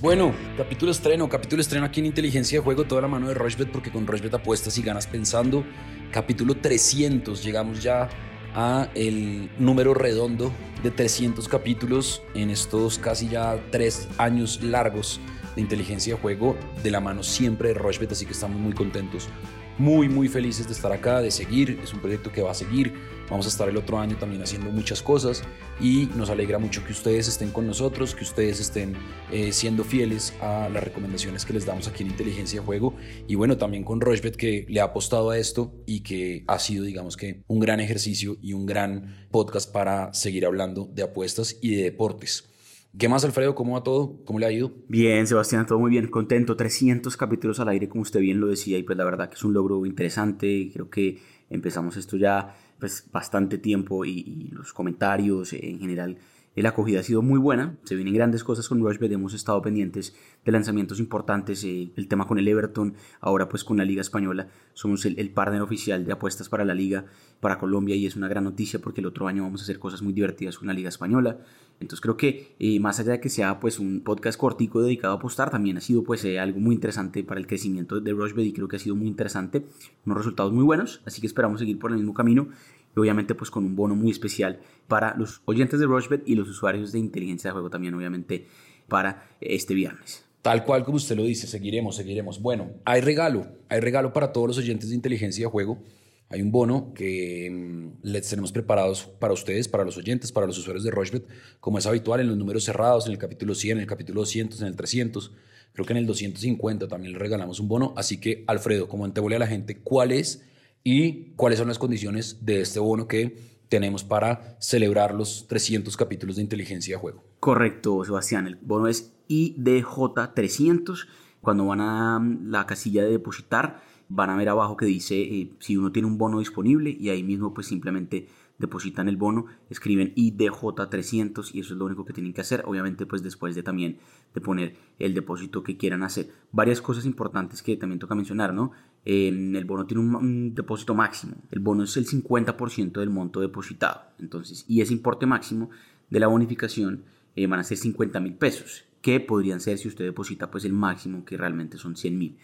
Bueno, capítulo estreno, capítulo estreno aquí en Inteligencia de Juego, toda la mano de Rochbet, porque con Rochbet apuestas y ganas pensando. Capítulo 300, llegamos ya a el número redondo de 300 capítulos en estos casi ya tres años largos de Inteligencia de Juego, de la mano siempre de Rochbet, así que estamos muy contentos muy, muy felices de estar acá, de seguir. Es un proyecto que va a seguir. Vamos a estar el otro año también haciendo muchas cosas y nos alegra mucho que ustedes estén con nosotros, que ustedes estén eh, siendo fieles a las recomendaciones que les damos aquí en Inteligencia de Juego y bueno, también con Rochbet que le ha apostado a esto y que ha sido, digamos que, un gran ejercicio y un gran podcast para seguir hablando de apuestas y de deportes. ¿Qué más, Alfredo? ¿Cómo va todo? ¿Cómo le ha ido? Bien, Sebastián, todo muy bien, contento. 300 capítulos al aire, como usted bien lo decía, y pues la verdad que es un logro interesante. Creo que empezamos esto ya pues bastante tiempo y, y los comentarios en general la acogida ha sido muy buena, se vienen grandes cosas con Rushbet, hemos estado pendientes de lanzamientos importantes, eh, el tema con el Everton, ahora pues con la Liga Española, somos el, partner oficial de apuestas para la Liga, para Colombia y es una gran noticia porque el otro año vamos a hacer cosas muy divertidas con la Liga Española. Entonces creo que eh, más allá de que sea pues un podcast cortico dedicado a apostar, también ha sido pues eh, algo muy interesante para el crecimiento de Rushbet y creo que ha sido muy interesante, unos resultados muy buenos, así que esperamos seguir por el mismo camino y obviamente pues con un bono muy especial para los oyentes de Rushbet y los usuarios de inteligencia de juego también obviamente para este viernes. Tal cual como usted lo dice, seguiremos, seguiremos. Bueno, hay regalo, hay regalo para todos los oyentes de inteligencia de juego. Hay un bono que mm, les tenemos preparados para ustedes, para los oyentes, para los usuarios de Rushbet, como es habitual en los números cerrados, en el capítulo 100, en el capítulo 200, en el 300. Creo que en el 250 también le regalamos un bono. Así que, Alfredo, como a la gente, ¿cuál es y cuáles son las condiciones de este bono que tenemos para celebrar los 300 capítulos de inteligencia de juego. Correcto, Sebastián. El bono es IDJ300. Cuando van a la casilla de depositar, van a ver abajo que dice eh, si uno tiene un bono disponible y ahí mismo pues simplemente depositan el bono, escriben IDJ300 y eso es lo único que tienen que hacer, obviamente pues después de también de poner el depósito que quieran hacer. Varias cosas importantes que también toca mencionar, ¿no? el bono tiene un, depósito máximo, el bono es el 50% del monto depositado, entonces, y ese importe máximo de la bonificación eh, van a ser 50 mil pesos, que podrían ser si usted deposita pues el máximo que realmente son 100 mil.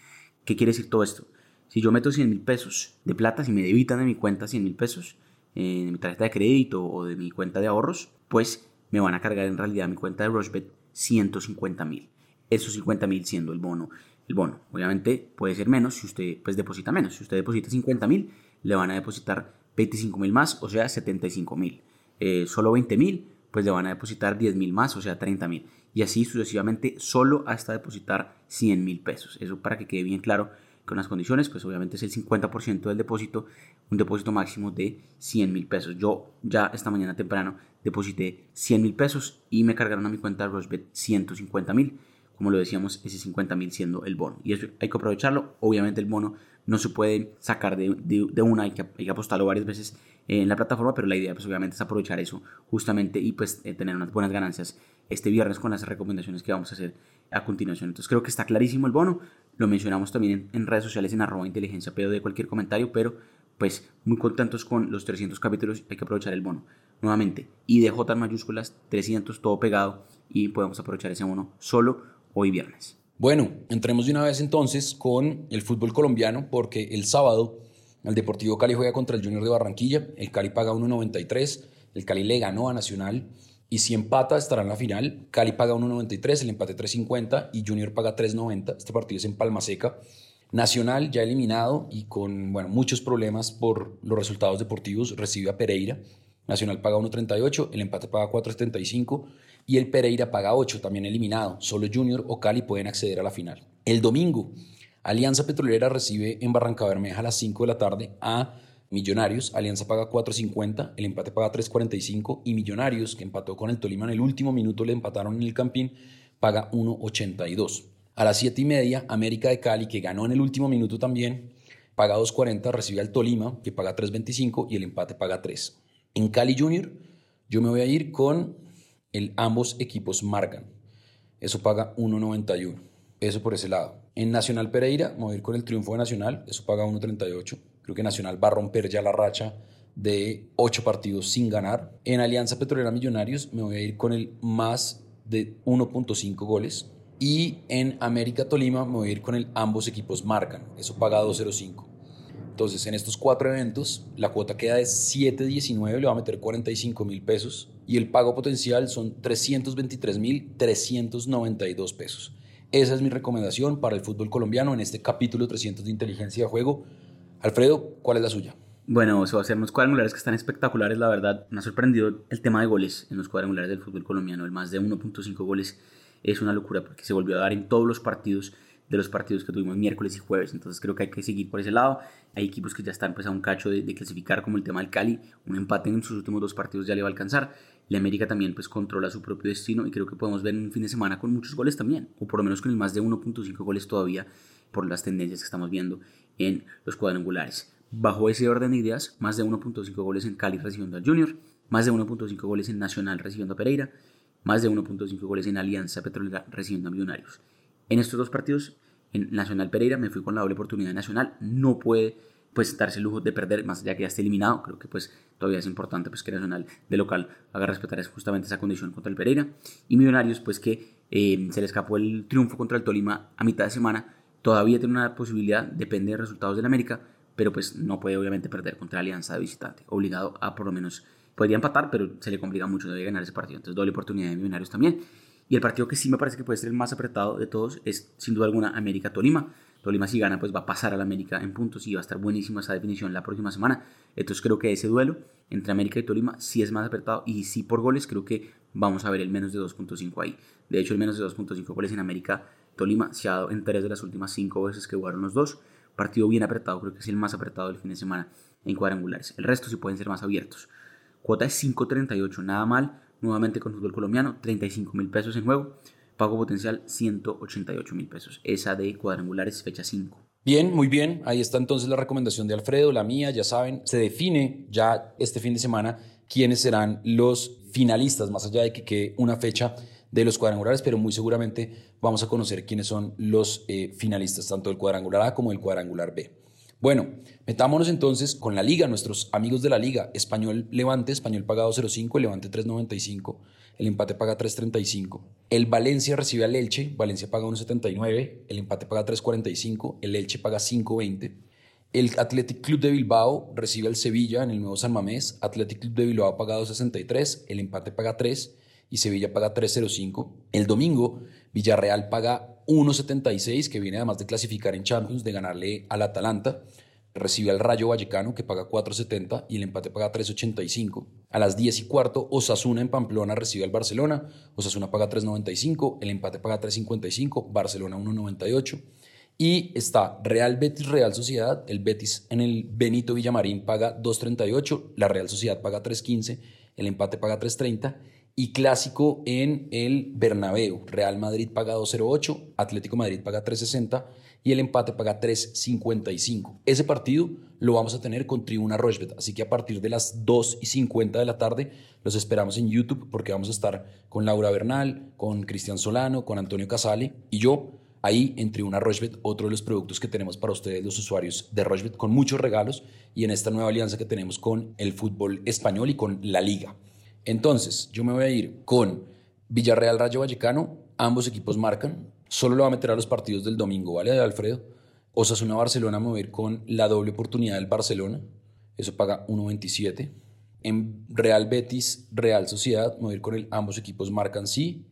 ¿Qué quiere decir todo esto? Si yo meto 100 mil pesos de plata, si me debitan de mi cuenta 100 mil pesos, en mi tarjeta de crédito o de mi cuenta de ahorros, pues me van a cargar en realidad mi cuenta de Rushbet 150 mil. Esos 50 mil siendo el bono. El bono, obviamente, puede ser menos si usted pues, deposita menos. Si usted deposita 50 mil, le van a depositar 25 mil más, o sea, 75 mil. Eh, solo 20 mil, pues le van a depositar 10 mil más, o sea, 30 mil. Y así sucesivamente, solo hasta depositar 100 mil pesos. Eso para que quede bien claro con las condiciones, pues obviamente es el 50% del depósito, un depósito máximo de 100 mil pesos. Yo ya esta mañana temprano deposité 100 mil pesos y me cargaron a mi cuenta Rosbet 150 mil. Como lo decíamos, ese 50 mil siendo el bono. Y eso hay que aprovecharlo. Obviamente el bono no se puede sacar de, de, una, hay que, hay que apostarlo varias veces en la plataforma, pero la idea pues obviamente es aprovechar eso justamente y pues eh, tener unas buenas ganancias este viernes con las recomendaciones que vamos a hacer a continuación. Entonces creo que está clarísimo el bono, lo mencionamos también en, redes sociales en arroba inteligencia pero de cualquier comentario, pero pues muy contentos con los 300 capítulos, hay que aprovechar el bono. Nuevamente, IDJ en mayúsculas, 300 todo pegado y podemos aprovechar ese bono solo hoy viernes. Bueno, entremos de una vez entonces con el fútbol colombiano porque el sábado el Deportivo Cali juega contra el Junior de Barranquilla, el Cali paga 1.93, el Cali le ganó a Nacional y si empata estará en la final. Cali paga 1.93, el empate 3.50 y Junior paga 3.90. Este partido es en Palma Seca. Nacional ya eliminado y con bueno, muchos problemas por los resultados deportivos recibe a Pereira. Nacional paga 1.38, el empate paga 4.75 y el Pereira paga 8, también eliminado. Solo Junior o Cali pueden acceder a la final. El domingo, Alianza Petrolera recibe en Barranca Bermeja a las 5 de la tarde a Millonarios, Alianza paga 4.50, el empate paga 3.45 y Millonarios, que empató con el Tolima en el último minuto, le empataron en el Campín, paga 1.82. A las 7 y media, América de Cali, que ganó en el último minuto también, paga 2.40, recibe al Tolima, que paga 3.25 y el empate paga 3. En Cali Junior, yo me voy a ir con el ambos equipos marcan. Eso paga 1.91. Eso por ese lado. En Nacional Pereira, me voy a ir con el triunfo de Nacional. Eso paga 1.38. Creo que Nacional va a romper ya la racha de ocho partidos sin ganar. En Alianza Petrolera Millonarios me voy a ir con el más de 1.5 goles. Y en América Tolima me voy a ir con el ambos equipos marcan. Eso paga 2.05. Entonces, en estos cuatro eventos, la cuota queda de 7.19, le va a meter 45 mil pesos. Y el pago potencial son 323 mil 392 pesos. Esa es mi recomendación para el fútbol colombiano en este capítulo 300 de inteligencia de juego. Alfredo, ¿cuál es la suya? Bueno, eso va a ser unos cuadrangulares que están espectaculares, la verdad. Me ha sorprendido el tema de goles en los cuadrangulares del fútbol colombiano. El más de 1.5 goles es una locura porque se volvió a dar en todos los partidos de los partidos que tuvimos miércoles y jueves. Entonces creo que hay que seguir por ese lado. Hay equipos que ya están pues, a un cacho de, clasificar, como el tema del Cali. Un empate en sus últimos dos partidos ya le va a alcanzar. La América también pues, controla su propio destino y creo que podemos ver un fin de semana con muchos goles también. O por lo menos con el más de 1.5 goles todavía por las tendencias que estamos viendo en los cuadrangulares. Bajo ese orden de ideas, más de 1.5 goles en Cali recibiendo al Junior, más de 1.5 goles en Nacional recibiendo a Pereira, más de 1.5 goles en Alianza Petrolera recibiendo a Millonarios. En estos dos partidos, en Nacional Pereira, me fui con la doble oportunidad Nacional. No puede pues darse el lujo de perder, más allá que ya esté eliminado. Creo que pues todavía es importante pues que Nacional de local haga respetar justamente esa condición contra el Pereira. Y Millonarios pues que eh, se le escapó el triunfo contra el Tolima a mitad de semana. Todavía tiene una posibilidad, depende de resultados del América, pero pues no puede obviamente perder contra Alianza de visitante. Obligado a por lo menos podría empatar, pero se le complica mucho, debe ganar ese partido. Entonces, doble oportunidad de Millonarios también. Y el partido que sí me parece que puede ser el más apretado de todos es, sin duda alguna, América-Tolima. Tolima si gana, pues va a pasar al América en puntos y va a estar buenísima esa definición la próxima semana. Entonces creo que ese duelo entre América y Tolima sí es más apretado y sí por goles creo que vamos a ver el menos de 2.5 ahí. De hecho, el menos de 2.5 goles en América-Tolima se ha dado en tres de las últimas cinco veces que jugaron los dos. Partido bien apretado, creo que es el más apretado del fin de semana en cuadrangulares. El resto sí pueden ser más abiertos. Cuota es 5.38, nada mal. Nuevamente con fútbol colombiano, 35 mil pesos en juego. Pago potencial 188 mil pesos. Esa de cuadrangulares fecha 5. Bien, muy bien. Ahí está entonces la recomendación de Alfredo, la mía, ya saben. Se define ya este fin de semana quiénes serán los finalistas, más allá de que quede una fecha de los cuadrangulares, pero muy seguramente vamos a conocer quiénes son los eh, finalistas, tanto del cuadrangular A como del cuadrangular B. Bueno, metámonos entonces con la liga, nuestros amigos de la liga. Español Levante, Español pagado 0.5, Levante 3.95, el empate paga 3.35. El Valencia recibe al Elche, Valencia paga 1.79, el empate paga 3.45, el Elche paga 5.20. El Athletic Club de Bilbao recibe al Sevilla en el nuevo San Mamés, Athletic Club de Bilbao paga 2.63, el empate paga 3 y Sevilla paga 3.05. El domingo, Villarreal paga 1.76, que viene además de clasificar en Champions, de ganarle al Atalanta. Recibe al Rayo Vallecano, que paga 4.70 y el empate paga 3.85. A las 10 y cuarto, Osasuna en Pamplona recibe al Barcelona. Osasuna paga 3.95, el empate paga 3.55, Barcelona 1.98. Y está Real Betis, Real Sociedad. El Betis en el Benito Villamarín paga 2.38, la Real Sociedad paga 3.15, el empate paga 3.30 y clásico en el Bernabéu. Real Madrid paga 2.08, Atlético Madrid paga 3.60 y el empate paga 3.55. Ese partido lo vamos a tener con Tribuna Rochbet, así que a partir de las 2 y 50 de la tarde los esperamos en YouTube porque vamos a estar con Laura Bernal, con Cristian Solano, con Antonio Casale y yo ahí en Tribuna Rochbet, otro de los productos que tenemos para ustedes los usuarios de Rochbet con muchos regalos y en esta nueva alianza que tenemos con el fútbol español y con la liga. Entonces, yo me voy a ir con Villarreal Rayo Vallecano, ambos equipos marcan, solo lo va a meter a los partidos del domingo, ¿vale, Alfredo? Osasuna Barcelona me voy a ir con la doble oportunidad del Barcelona, eso paga 1.27. En Real Betis, Real Sociedad, me voy a ir con el ambos equipos marcan sí.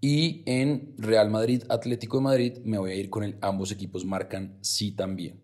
Y en Real Madrid, Atlético de Madrid, me voy a ir con el ambos equipos marcan sí también.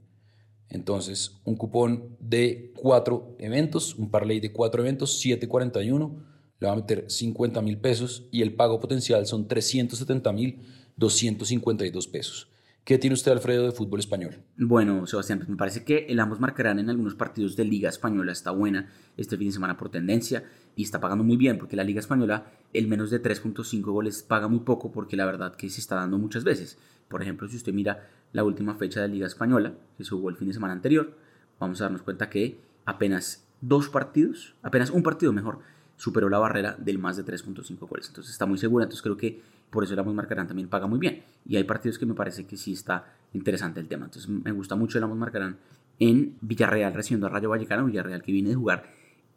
Entonces, un cupón de cuatro eventos, un parlay de cuatro eventos, 741, le va a meter 50 mil pesos y el pago potencial son 370 mil 252 pesos. ¿Qué tiene usted, Alfredo, de fútbol español? Bueno, Sebastián, pues me parece que ambos marcarán en algunos partidos de Liga Española. Está buena este fin de semana por tendencia y está pagando muy bien porque la Liga Española, el menos de 3.5 goles paga muy poco porque la verdad que se está dando muchas veces. Por ejemplo, si usted mira la última fecha de Liga Española, que se jugó el fin de semana anterior, vamos a darnos cuenta que apenas dos partidos, apenas un partido mejor, superó la barrera del más de 3.5 goles. Entonces está muy segura, entonces creo que por eso Amos Marcarán también paga muy bien. Y hay partidos que me parece que sí está interesante el tema. Entonces me gusta mucho el Amos Marcarán en Villarreal recibiendo a Rayo Vallecano, Villarreal que viene de jugar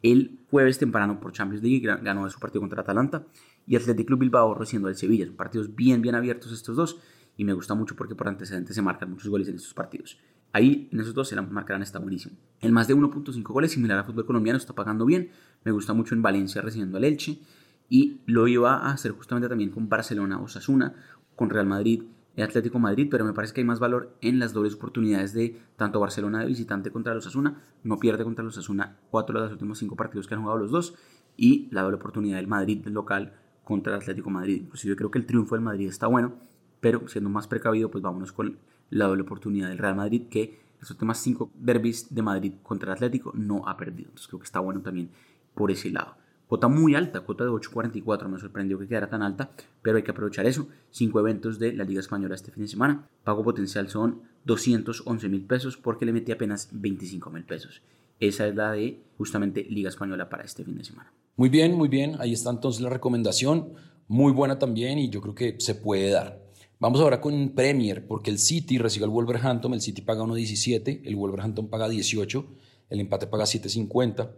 El jueves temprano por Champions League ganó su partido contra Atalanta y Athletic Club Bilbao recibiendo al Sevilla. Son partidos bien, bien abiertos estos dos y me gusta mucho porque por antecedentes se marcan muchos goles en estos partidos. Ahí en esos dos se la marcarán está buenísimo. El más de 1.5 goles, similar al fútbol colombiano, está pagando bien. Me gusta mucho en Valencia recibiendo al Elche. Y lo iba a hacer justamente también con Barcelona o Sasuna, con Real Madrid y Atlético Madrid, pero me parece que hay más valor en las dobles oportunidades de tanto Barcelona de visitante contra los Asuna, no pierde contra los Asuna cuatro de los últimos cinco partidos que han jugado los dos, y la doble oportunidad del Madrid local contra el Atlético Madrid. Inclusive creo que el triunfo del Madrid está bueno, pero siendo más precavido, pues vámonos con la doble oportunidad del Real Madrid, que los últimos cinco derbis de Madrid contra el Atlético no ha perdido. Entonces creo que está bueno también por ese lado. Cuota muy alta, cuota de 8.44, me sorprendió que quedara tan alta, pero hay que aprovechar eso. Cinco eventos de la Liga Española este fin de semana. Pago potencial son 211 mil pesos porque le metí apenas 25 mil pesos. Esa es la de justamente Liga Española para este fin de semana. Muy bien, muy bien. Ahí está entonces la recomendación. Muy buena también y yo creo que se puede dar. Vamos ahora con Premier, porque el City recibe al Wolverhampton, el City paga 1.17, el Wolverhampton paga 18, el empate paga 7.50,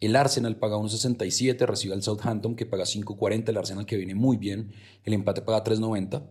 el Arsenal paga 1.67, recibe al Southampton que paga 5.40, el Arsenal que viene muy bien, el empate paga 3.90,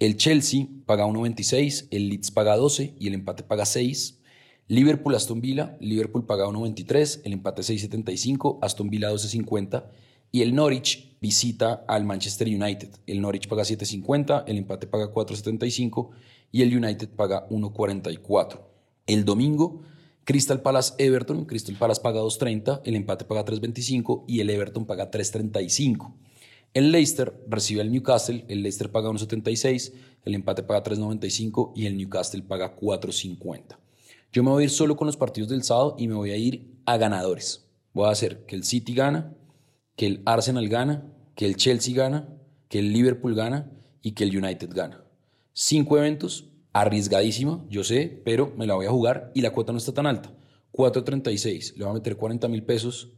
el Chelsea paga 1.26, el Leeds paga 12 y el empate paga 6, Liverpool Aston Villa, Liverpool paga 1.23, el empate 6.75, Aston Villa 12.50 y el Norwich visita al Manchester United. El Norwich paga 7.50, el empate paga 4.75 y el United paga 1.44. El domingo, Crystal Palace Everton, Crystal Palace paga 2.30, el empate paga 3.25 y el Everton paga 3.35. El Leicester recibe al Newcastle, el Leicester paga 1.76, el empate paga 3.95 y el Newcastle paga 4.50. Yo me voy a ir solo con los partidos del sábado y me voy a ir a ganadores. Voy a hacer que el City gana, que el Arsenal gana, que el Chelsea gana, que el Liverpool gana y que el United gana. Cinco eventos, arriesgadísimo, yo sé, pero me la voy a jugar y la cuota no está tan alta. 4.36, le voy a meter 40 mil pesos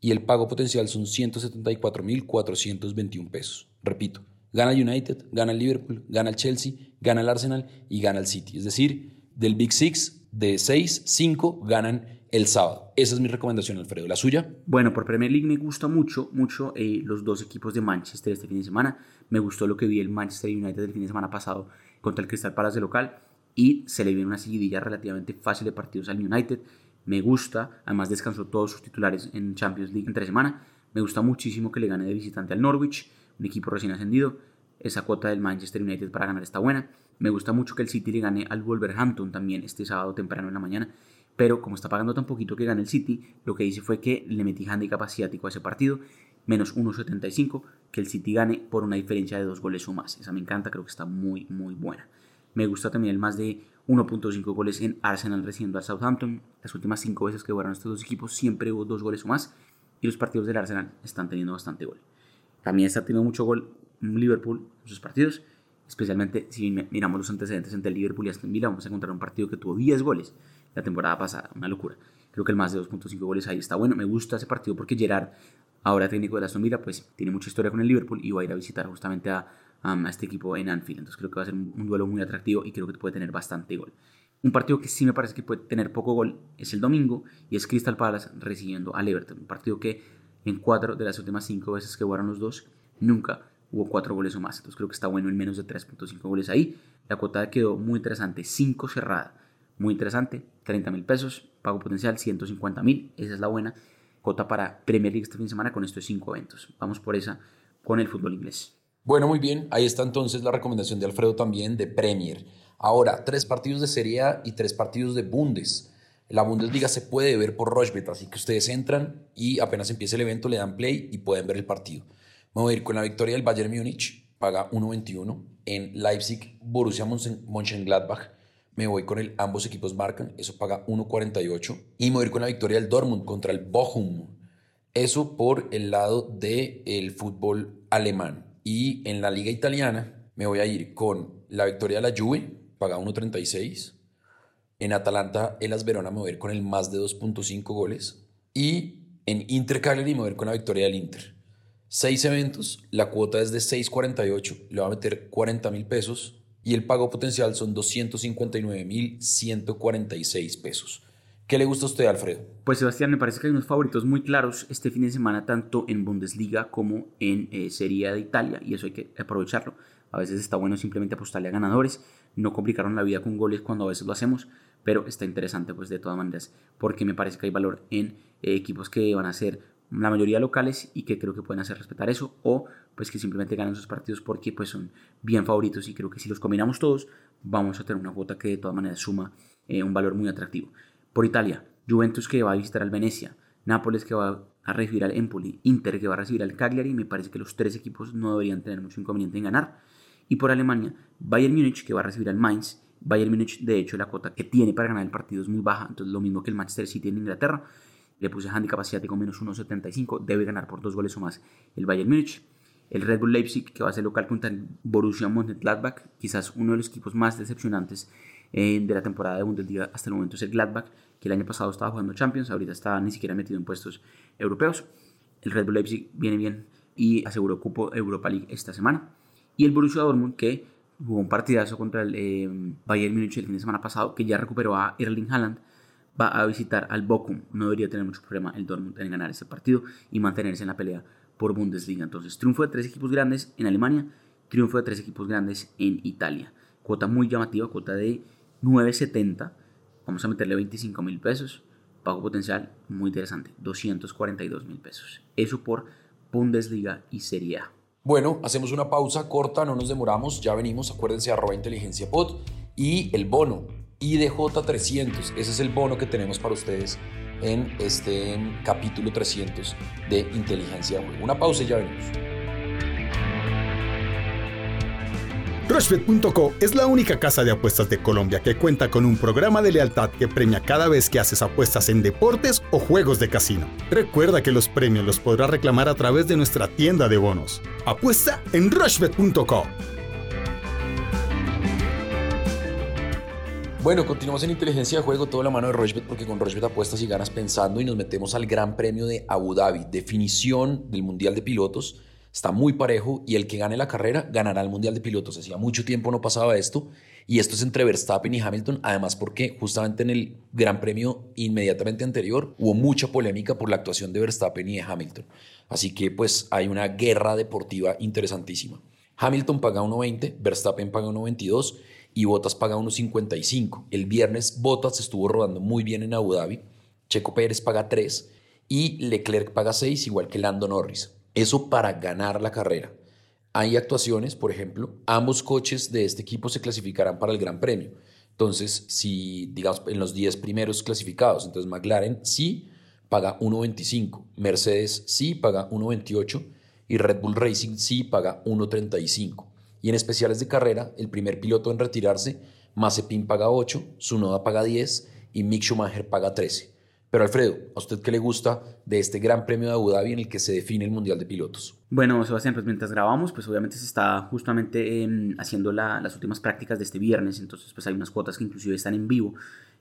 y el pago potencial son 174 mil 421 pesos. Repito, gana el United, gana el Liverpool, gana el Chelsea, gana el Arsenal y gana el City. Es decir, del Big Six, de 6, 5 ganan el sábado. Esa es mi recomendación, Alfredo. ¿La suya? Bueno, por Premier League me gusta mucho, mucho eh, los dos equipos de Manchester este fin de semana. Me gustó lo que vi el Manchester United el fin de semana pasado contra el Crystal Palace de local y se le viene una seguidilla relativamente fácil de partidos al United. Me gusta, además descansó todos sus titulares en Champions League entre semana. Me gusta muchísimo que le gane de visitante al Norwich, un equipo recién ascendido. Esa cuota del Manchester United para ganar está buena. Me gusta mucho que el City le gane al Wolverhampton también este sábado temprano en la mañana pero como está pagando tan poquito que gane el City, lo que hice fue que le metí handicap asiático a ese partido, menos 1.75, que el City gane por una diferencia de dos goles o más. Esa me encanta, creo que está muy, muy buena. Me gusta también el más de 1.5 goles en Arsenal recibiendo al Southampton. Las últimas cinco veces que jugaron estos dos equipos siempre hubo dos goles o más, y los partidos del Arsenal están teniendo bastante gol. También está teniendo mucho gol Liverpool en sus partidos, especialmente si miramos los antecedentes entre Liverpool y Aston Villa, vamos a encontrar un partido que tuvo 10 goles la temporada pasada, una locura. Creo que el más de 2.5 goles ahí está bueno. Me gusta ese partido porque Gerard, ahora técnico de Aston Villa, pues tiene mucha historia con el Liverpool y va a ir a visitar justamente a, a este equipo en Anfield. Entonces creo que va a ser un, duelo muy atractivo y creo que puede tener bastante gol. Un partido que sí me parece que puede tener poco gol es el domingo y es Crystal Palace recibiendo al Everton. Un partido que en cuatro de las últimas cinco veces que jugaron los dos, nunca hubo cuatro goles o más. Entonces creo que está bueno en menos de 3.5 goles ahí. La cuota quedó muy interesante, 5 cerrada muy interesante, 30 mil pesos, pago potencial 150 mil, esa es la buena cuota para Premier League este fin de semana con estos cinco eventos. Vamos por esa con el fútbol inglés. Bueno, muy bien, ahí está entonces la recomendación de Alfredo también de Premier. Ahora, tres partidos de Serie A y tres partidos de Bundes. La Bundesliga se puede ver por Rochbet, así que ustedes entran y apenas empiece el evento le dan play y pueden ver el partido. Vamos a ir con la victoria del Bayern Múnich, paga 1.21. En Leipzig, Borussia Mönchengladbach, me voy con el ambos equipos marcan, eso paga 1.48. Y me voy a ir con la victoria del Dortmund contra el Bochum, eso por el lado del el fútbol alemán. Y en la liga italiana me voy a ir con la victoria de la Juve, paga 1.36. En Atalanta, el Verona me voy a ir con el más de 2.5 goles. Y en Inter Cagliari me voy a ir con la victoria del Inter. Seis eventos, la cuota es de 6.48, le voy a meter 40 mil pesos y el pago potencial son 259.146 pesos. ¿Qué le gusta a usted, Alfredo? Pues Sebastián, me parece que hay unos favoritos muy claros este fin de semana, tanto en Bundesliga como en eh, Serie de Italia, y eso hay que aprovecharlo. A veces está bueno simplemente apostarle a ganadores, no complicaron la vida con goles cuando a veces lo hacemos, pero está interesante pues de todas maneras, porque me parece que hay valor en eh, equipos que van a ser la mayoría locales y que creo que pueden hacer respetar eso, o pues que simplemente ganan sus partidos porque pues son bien favoritos y creo que si los combinamos todos vamos a tener una cuota que de todas maneras suma eh, un valor muy atractivo. Por Italia, Juventus que va a visitar al Venecia, Nápoles que va a recibir al Empoli, Inter que va a recibir al Cagliari, me parece que los tres equipos no deberían tener mucho inconveniente en ganar. Y por Alemania, Bayern Múnich que va a recibir al Mainz, Bayern Múnich de hecho la cuota que tiene para ganar el partido es muy baja, entonces lo mismo que el Manchester City en Inglaterra, le puse handicap asiático menos 1.75, debe ganar por dos goles o más el Bayern Múnich. El Red Bull Leipzig, que va a ser local contra el Borussia Mönchengladbach, quizás uno de los equipos más decepcionantes eh, de la temporada de Bundesliga hasta el momento es el Gladbach, que el año pasado estaba jugando Champions, ahorita está ni siquiera metido en puestos europeos. El Red Bull Leipzig viene bien y aseguró cupo Europa League esta semana. Y el Borussia Dortmund, que jugó un partidazo contra el eh, Bayern Múnich el fin de semana pasado, que ya recuperó a Erling Haaland, va a visitar al Bochum. No debería tener mucho problema el Dortmund en ganar ese partido y mantenerse en la pelea por Bundesliga. Entonces, triunfo de tres equipos grandes en Alemania, triunfo de tres equipos grandes en Italia. Cuota muy llamativa, cuota de 970 Vamos a meterle 25 mil pesos. Pago potencial muy interesante, 242 mil pesos. Eso por Bundesliga y Serie A. Bueno, hacemos una pausa corta, no nos demoramos, ya venimos, acuérdense, arroba inteligencia pod y el bono IDJ 300, ese es el bono que tenemos para ustedes en este capítulo 300 de Inteligencia Una pausa y ya venimos. Rushbet.co es la única casa de apuestas de Colombia que cuenta con un programa de lealtad que premia cada vez que haces apuestas en deportes o juegos de casino. Recuerda que los premios los podrás reclamar a través de nuestra tienda de bonos. Apuesta en Rushbet.co. Bueno, continuamos en inteligencia de juego, toda la mano de Rushbet, porque con Rushbet apuestas y ganas pensando y nos metemos al Gran Premio de Abu Dhabi, definición del Mundial de Pilotos Está muy parejo y el que gane la carrera ganará el Mundial de Pilotos. Hacía mucho tiempo no pasaba esto y esto es entre Verstappen y Hamilton, además porque justamente en el Gran Premio inmediatamente anterior hubo mucha polémica por la actuación de Verstappen y de Hamilton. Así que pues hay una guerra deportiva interesantísima. Hamilton paga 1.20, Verstappen paga 1.22 y Bottas paga 1.55. El viernes Bottas estuvo rodando muy bien en Abu Dhabi, Checo Pérez paga 3 y Leclerc paga 6, igual que Lando Norris. Eso para ganar la carrera. Hay actuaciones, por ejemplo, ambos coches de este equipo se clasificarán para el Gran Premio. Entonces, si, digamos, en los 10 primeros clasificados, entonces McLaren sí paga 1.25, Mercedes sí paga 1.28 y Red Bull Racing sí paga 1.35. Y en especiales de carrera, el primer piloto en retirarse, Mazepin paga 8, Sunoda paga 10 y Mick Schumacher paga 13. Pero Alfredo, ¿a usted qué le gusta de este Gran Premio de Abu Dhabi en el que se define el Mundial de Pilotos? Bueno, Sebastián, pues mientras grabamos, pues obviamente se está justamente em, haciendo las últimas prácticas de este viernes, entonces pues hay unas cuotas que inclusive están en vivo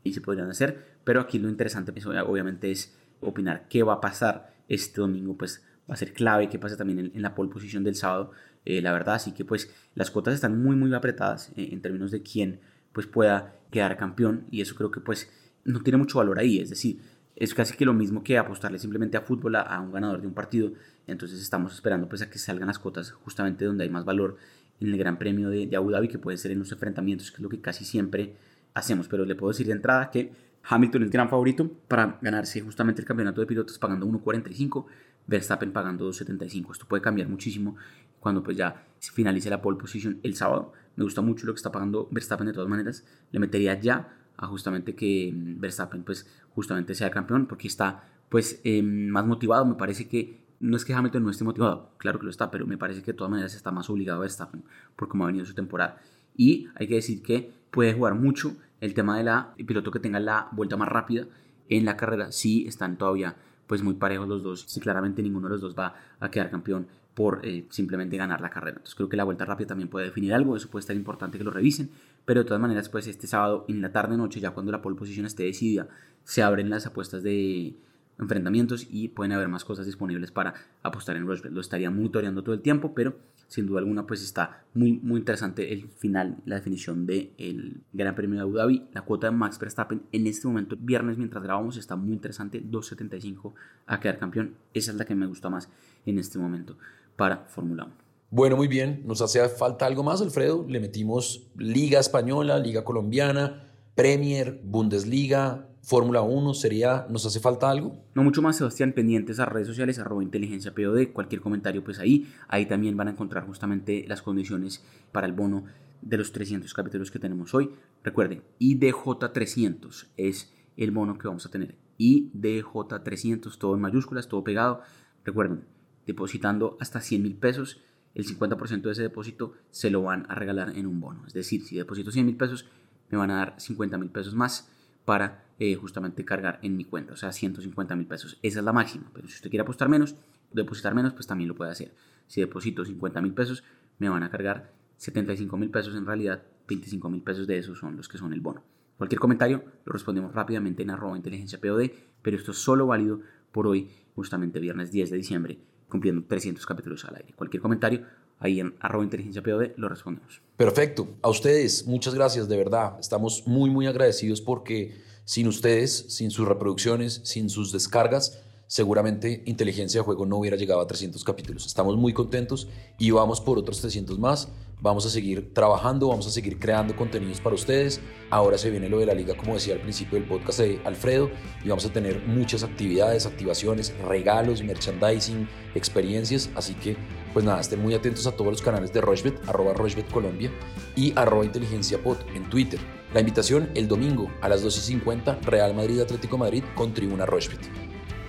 y se podrían hacer, pero aquí lo interesante pues, obviamente es opinar qué va a pasar este domingo, pues va a ser clave qué pasa también en, la pole position del sábado, eh, la verdad, así que pues las cuotas están muy muy apretadas eh, en términos de quién pues pueda quedar campeón y eso creo que pues no tiene mucho valor ahí, es decir, es casi que lo mismo que apostarle simplemente a fútbol a, un ganador de un partido. Entonces estamos esperando pues a que salgan las cuotas justamente donde hay más valor en el Gran Premio de, Abu Dhabi, que puede ser en los enfrentamientos, que es lo que casi siempre hacemos. Pero le puedo decir de entrada que Hamilton es gran favorito para ganarse justamente el campeonato de pilotos pagando 1.45, Verstappen pagando 2.75. Esto puede cambiar muchísimo cuando pues ya finalice la pole position el sábado. Me gusta mucho lo que está pagando Verstappen de todas maneras. Le metería ya a justamente que mm, Verstappen pues justamente sea campeón porque está pues em, más motivado, me parece que no es que Hamilton no esté motivado, claro que lo está, pero me parece que de todas maneras está más obligado a Verstappen por cómo ha venido su temporada. Y hay que decir que puede jugar mucho el tema de la el piloto que tenga la vuelta más rápida en la carrera, si están todavía pues muy parejos los dos, si claramente ninguno de los dos va a quedar campeón por eh, simplemente ganar la carrera. Entonces creo que la vuelta rápida también puede definir algo, eso puede estar importante que lo revisen, pero de todas maneras pues este sábado en la tarde noche, ya cuando la pole position esté decidida, se abren las apuestas de enfrentamientos y pueden haber más cosas disponibles para apostar en Rushbet. Lo estaría monitoreando todo el tiempo, pero sin duda alguna pues está muy, muy interesante el final, la definición del el Gran Premio de Abu Dhabi. La cuota de Max Verstappen en este momento, viernes mientras grabamos, está muy interesante, 2.75 a quedar campeón. Esa es la que me gusta más en este momento para Fórmula 1. Bueno, muy bien. Nos hace falta algo más, Alfredo. Le metimos Liga Española, Liga Colombiana, Premier, Bundesliga, Fórmula 1, sería, ¿nos hace falta algo? No mucho más, Sebastián, pendientes a redes sociales, arroba inteligencia POD, cualquier comentario pues ahí, ahí también van a encontrar justamente las condiciones para el bono de los 300 capítulos que tenemos hoy. Recuerden, IDJ300 es el bono que vamos a tener. IDJ300, todo en mayúsculas, todo pegado. Recuerden, depositando hasta 100 mil pesos, el 50% de ese depósito se lo van a regalar en un bono. Es decir, si deposito 100 mil pesos, me van a dar 50 mil pesos más para eh, justamente cargar en mi cuenta, o sea, 150 mil pesos. Esa es la máxima, pero si usted quiere apostar menos, depositar menos, pues también lo puede hacer. Si deposito 50 mil pesos, me van a cargar 75 mil pesos en realidad, 25 mil pesos de esos son los que son el bono. Cualquier comentario lo respondemos rápidamente en arroba inteligencia POD, pero esto es solo válido por hoy, justamente viernes 10 de diciembre, cumpliendo 300 capítulos al aire. Cualquier comentario ahí en arroba inteligencia POD lo respondemos. Perfecto. A ustedes, muchas gracias, de verdad. Estamos muy, muy agradecidos porque sin ustedes, sin sus reproducciones, sin sus descargas, seguramente Inteligencia de Juego no hubiera llegado a 300 capítulos. Estamos muy contentos y vamos por otros 300 más. Vamos a seguir trabajando, vamos a seguir creando contenidos para ustedes. Ahora se viene lo de la liga, como decía al principio del podcast de Alfredo, y vamos a tener muchas actividades, activaciones, regalos, merchandising, experiencias. Así que, pues nada, estén muy atentos a todos los canales de Rochbet, arroba Rochbet Colombia y arroba Inteligencia Pod en Twitter. La invitación el domingo a las 2.50, Real Madrid Atlético Madrid con Tribuna Rochbet.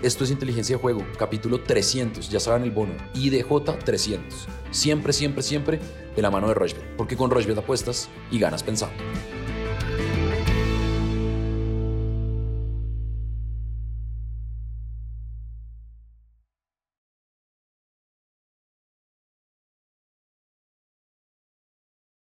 Esto es Inteligencia de Juego, capítulo 300, ya saben el bono, IDJ 300. Siempre, siempre, siempre de la mano de Rochbet, porque con Rochbet apuestas y ganas pensando.